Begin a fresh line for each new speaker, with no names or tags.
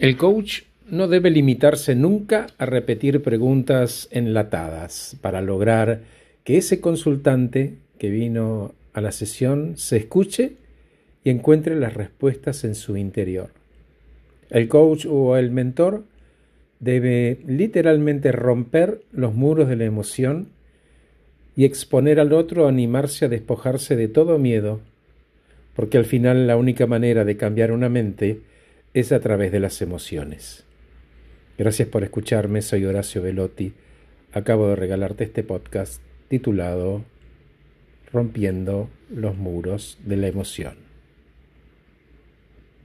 El coach no debe limitarse nunca a repetir preguntas enlatadas para lograr que ese consultante que vino a la sesión se escuche y encuentre las respuestas en su interior. El coach o el mentor debe literalmente romper los muros de la emoción y exponer al otro a animarse a despojarse de todo miedo, porque al final la única manera de cambiar una mente es a través de las emociones. Gracias por escucharme, soy Horacio Velotti. Acabo de regalarte este podcast titulado Rompiendo los muros de la emoción.